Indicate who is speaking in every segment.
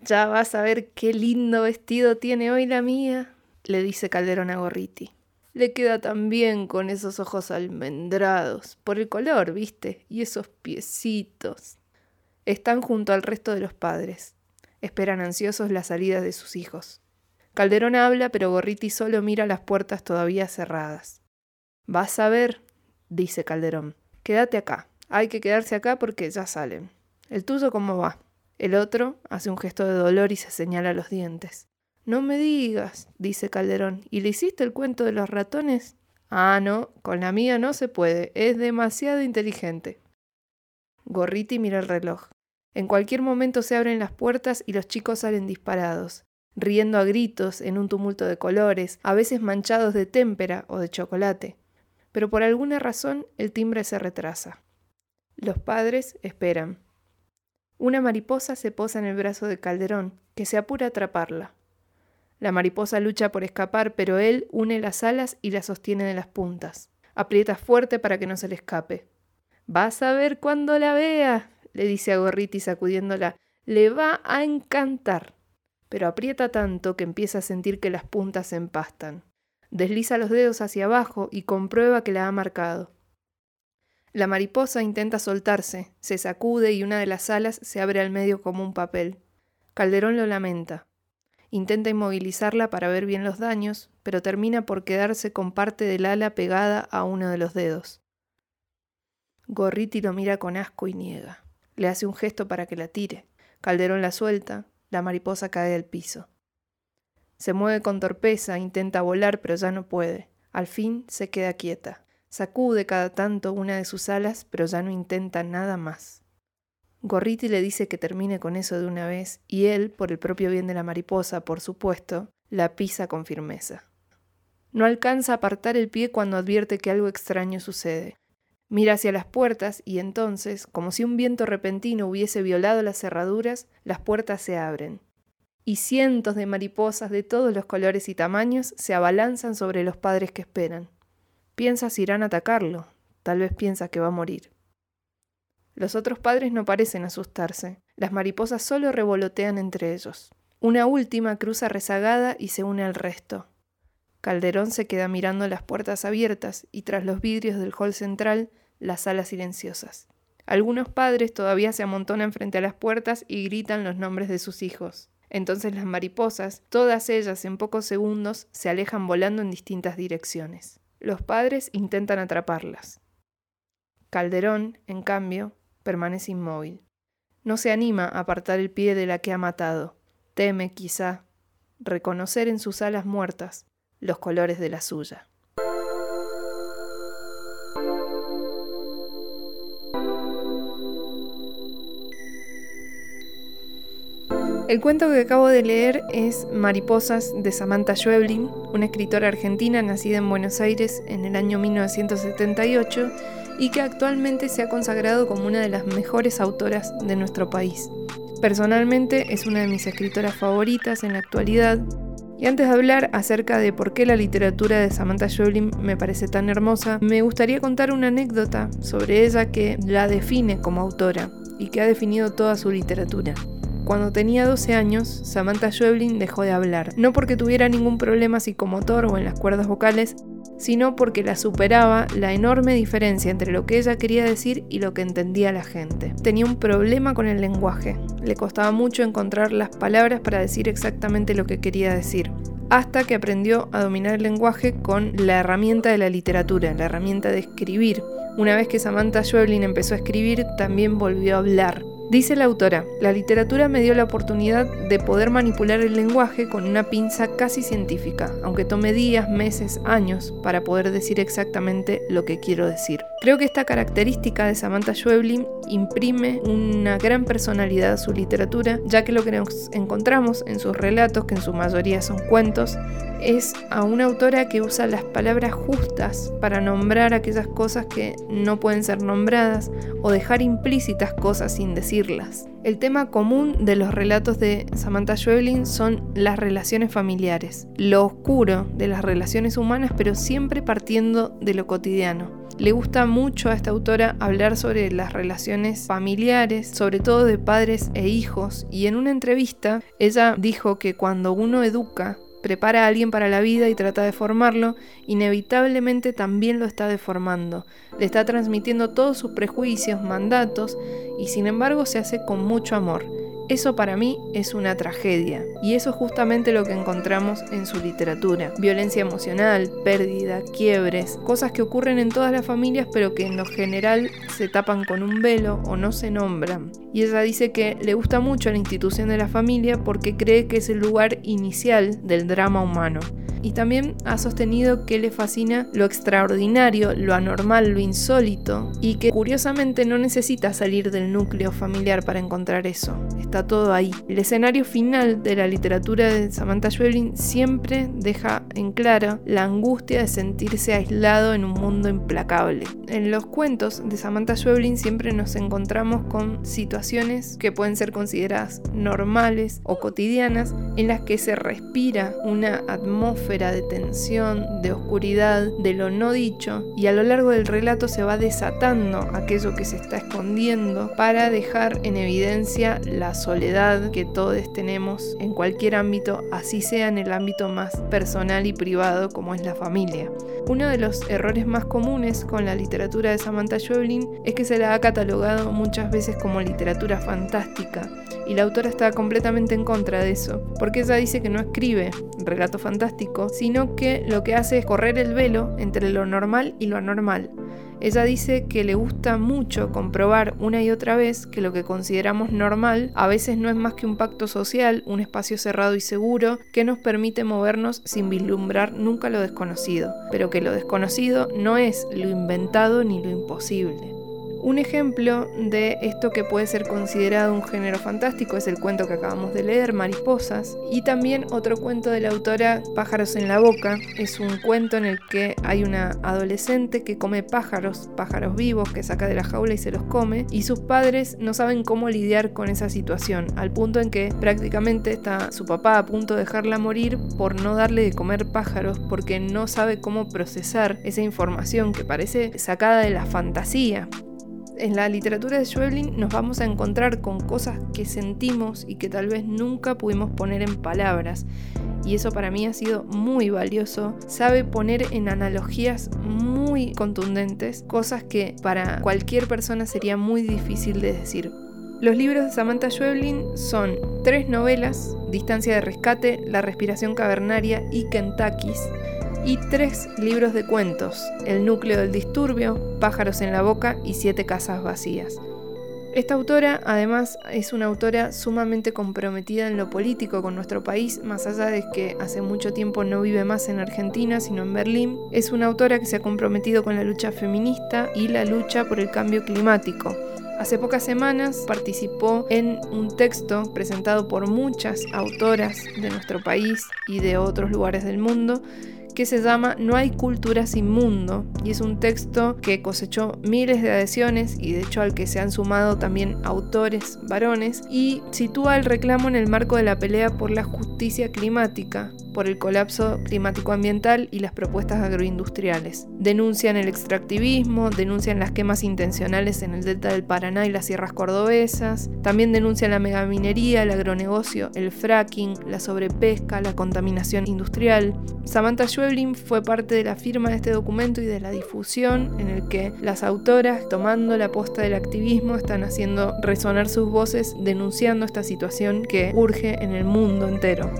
Speaker 1: Ya vas a ver qué lindo vestido tiene hoy la mía, le dice Calderón a Gorriti. Le queda tan bien con esos ojos almendrados, por el color, viste, y esos piecitos. Están junto al resto de los padres. Esperan ansiosos la salida de sus hijos. Calderón habla, pero Gorriti solo mira las puertas todavía cerradas. Vas a ver, dice Calderón. Quédate acá. Hay que quedarse acá porque ya salen. ¿El tuyo cómo va? El otro hace un gesto de dolor y se señala los dientes. No me digas, dice Calderón. ¿Y le hiciste el cuento de los ratones? Ah, no, con la mía no se puede. Es demasiado inteligente. Gorriti mira el reloj. En cualquier momento se abren las puertas y los chicos salen disparados riendo a gritos en un tumulto de colores, a veces manchados de témpera o de chocolate. Pero por alguna razón el timbre se retrasa. Los padres esperan. Una mariposa se posa en el brazo de Calderón, que se apura a atraparla. La mariposa lucha por escapar, pero él une las alas y la sostiene de las puntas. Aprieta fuerte para que no se le escape. Vas a ver cuando la vea, le dice a Gorriti sacudiéndola. Le va a encantar pero aprieta tanto que empieza a sentir que las puntas se empastan. Desliza los dedos hacia abajo y comprueba que la ha marcado. La mariposa intenta soltarse, se sacude y una de las alas se abre al medio como un papel. Calderón lo lamenta. Intenta inmovilizarla para ver bien los daños, pero termina por quedarse con parte del ala pegada a uno de los dedos. Gorriti lo mira con asco y niega. Le hace un gesto para que la tire. Calderón la suelta, la mariposa cae al piso. Se mueve con torpeza, intenta volar, pero ya no puede. Al fin se queda quieta. Sacude cada tanto una de sus alas, pero ya no intenta nada más. Gorriti le dice que termine con eso de una vez, y él, por el propio bien de la mariposa, por supuesto, la pisa con firmeza. No alcanza a apartar el pie cuando advierte que algo extraño sucede. Mira hacia las puertas y entonces, como si un viento repentino hubiese violado las cerraduras, las puertas se abren. Y cientos de mariposas de todos los colores y tamaños se abalanzan sobre los padres que esperan. Piensa si irán a atacarlo, tal vez piensa que va a morir. Los otros padres no parecen asustarse, las mariposas solo revolotean entre ellos. Una última cruza rezagada y se une al resto. Calderón se queda mirando las puertas abiertas y tras los vidrios del hall central las salas silenciosas. Algunos padres todavía se amontonan frente a las puertas y gritan los nombres de sus hijos. Entonces las mariposas, todas ellas en pocos segundos, se alejan volando en distintas direcciones. Los padres intentan atraparlas. Calderón, en cambio, permanece inmóvil. No se anima a apartar el pie de la que ha matado. Teme, quizá, reconocer en sus alas muertas los colores de la suya. El cuento que acabo de leer es Mariposas de Samantha Schweblin, una escritora argentina nacida en Buenos Aires en el año 1978 y que actualmente se ha consagrado como una de las mejores autoras de nuestro país. Personalmente es una de mis escritoras favoritas en la actualidad y antes de hablar acerca de por qué la literatura de Samantha Schweblin me parece tan hermosa, me gustaría contar una anécdota sobre ella que la define como autora y que ha definido toda su literatura. Cuando tenía 12 años, Samantha Schweblin dejó de hablar, no porque tuviera ningún problema psicomotor o en las cuerdas vocales, sino porque la superaba la enorme diferencia entre lo que ella quería decir y lo que entendía la gente. Tenía un problema con el lenguaje, le costaba mucho encontrar las palabras para decir exactamente lo que quería decir, hasta que aprendió a dominar el lenguaje con la herramienta de la literatura, la herramienta de escribir. Una vez que Samantha Schweblin empezó a escribir, también volvió a hablar. Dice la autora, la literatura me dio la oportunidad de poder manipular el lenguaje con una pinza casi científica, aunque tome días, meses, años para poder decir exactamente lo que quiero decir. Creo que esta característica de Samantha Schweblin imprime una gran personalidad a su literatura, ya que lo que nos encontramos en sus relatos, que en su mayoría son cuentos, es a una autora que usa las palabras justas para nombrar aquellas cosas que no pueden ser nombradas o dejar implícitas cosas sin El tema común de los relatos de Samantha Schweblin son las relaciones familiares, lo oscuro de las relaciones humanas, pero siempre partiendo de lo cotidiano. Le gusta mucho a esta autora hablar sobre las relaciones familiares, sobre todo de padres e hijos, y en una entrevista ella dijo que cuando uno educa, prepara a alguien para la vida y trata de formarlo, inevitablemente también lo está deformando. Le está transmitiendo todos sus prejuicios, mandatos, y sin embargo se hace con mucho amor. Eso para mí es una tragedia, y eso es justamente lo que encontramos en su literatura. Violencia emocional, pérdida, quiebres, cosas que ocurren en todas las familias pero que en lo general se tapan con un velo o no se nombran. Y ella dice que le gusta mucho la institución de la familia porque cree que es el lugar inicial del drama humano y también ha sostenido que le fascina lo extraordinario, lo anormal, lo insólito y que curiosamente no necesita salir del núcleo familiar para encontrar eso, está todo ahí. El escenario final de la literatura de Samantha Schweblin siempre deja en claro la angustia de sentirse aislado en un mundo implacable. En los cuentos de Samantha Schweblin siempre nos encontramos con situaciones que pueden ser consideradas normales o cotidianas en las que se respira una atmósfera de tensión, de oscuridad, de lo no dicho, y a lo largo del relato se va desatando aquello que se está escondiendo para dejar en evidencia la soledad que todos tenemos en cualquier ámbito, así sea en el ámbito más personal y privado como es la familia. Uno de los errores más comunes con la literatura de Samantha Schweblin es que se la ha catalogado muchas veces como literatura fantástica, y la autora está completamente en contra de eso, porque ella dice que no escribe relato sino que lo que hace es correr el velo entre lo normal y lo anormal. Ella dice que le gusta mucho comprobar una y otra vez que lo que consideramos normal a veces no es más que un pacto social, un espacio cerrado y seguro que nos permite movernos sin vislumbrar nunca lo desconocido, pero que lo desconocido no es lo inventado ni lo imposible. Un ejemplo de esto que puede ser considerado un género fantástico es el cuento que acabamos de leer, Mariposas, y también otro cuento de la autora Pájaros en la Boca. Es un cuento en el que hay una adolescente que come pájaros, pájaros vivos que saca de la jaula y se los come, y sus padres no saben cómo lidiar con esa situación, al punto en que prácticamente está su papá a punto de dejarla morir por no darle de comer pájaros porque no sabe cómo procesar esa información que parece sacada de la fantasía en la literatura de Schweblin nos vamos a encontrar con cosas que sentimos y que tal vez nunca pudimos poner en palabras. Y eso para mí ha sido muy valioso. Sabe poner en analogías muy contundentes cosas que para cualquier persona sería muy difícil de decir. Los libros de Samantha Schweblin son tres novelas, Distancia de Rescate, La Respiración Cavernaria y Kentucky's, y tres libros de cuentos, El núcleo del disturbio, Pájaros en la boca y Siete casas vacías. Esta autora además es una autora sumamente comprometida en lo político con nuestro país, más allá de que hace mucho tiempo no vive más en Argentina, sino en Berlín. Es una autora que se ha comprometido con la lucha feminista y la lucha por el cambio climático. Hace pocas semanas participó en un texto presentado por muchas autoras de nuestro país y de otros lugares del mundo que se llama No hay cultura sin mundo y es un texto que cosechó miles de adhesiones y de hecho al que se han sumado también autores varones y sitúa el reclamo en el marco de la pelea por la justicia climática, por el colapso climático ambiental y las propuestas agroindustriales. Denuncian el extractivismo, denuncian las quemas intencionales en el delta del Paraná y las sierras cordobesas, también denuncian la megaminería, el agronegocio, el fracking, la sobrepesca, la contaminación industrial. Samantha Schweblin fue parte de la firma de este documento y de la difusión en el que las autoras, tomando la posta del activismo, están haciendo resonar sus voces denunciando esta situación que urge en el mundo entero.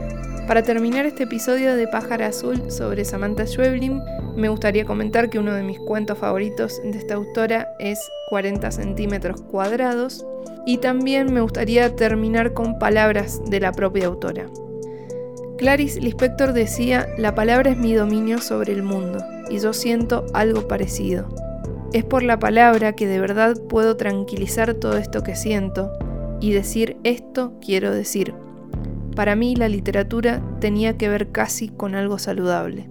Speaker 1: Para terminar este episodio de Pájara Azul sobre Samantha Schweblin, me gustaría comentar que uno de mis cuentos favoritos de esta autora es 40 centímetros cuadrados y también me gustaría terminar con palabras de la propia autora. Clarice Lispector decía, la palabra es mi dominio sobre el mundo y yo siento algo parecido. Es por la palabra que de verdad puedo tranquilizar todo esto que siento y decir esto quiero decir. Para mí la literatura tenía que ver casi con algo saludable.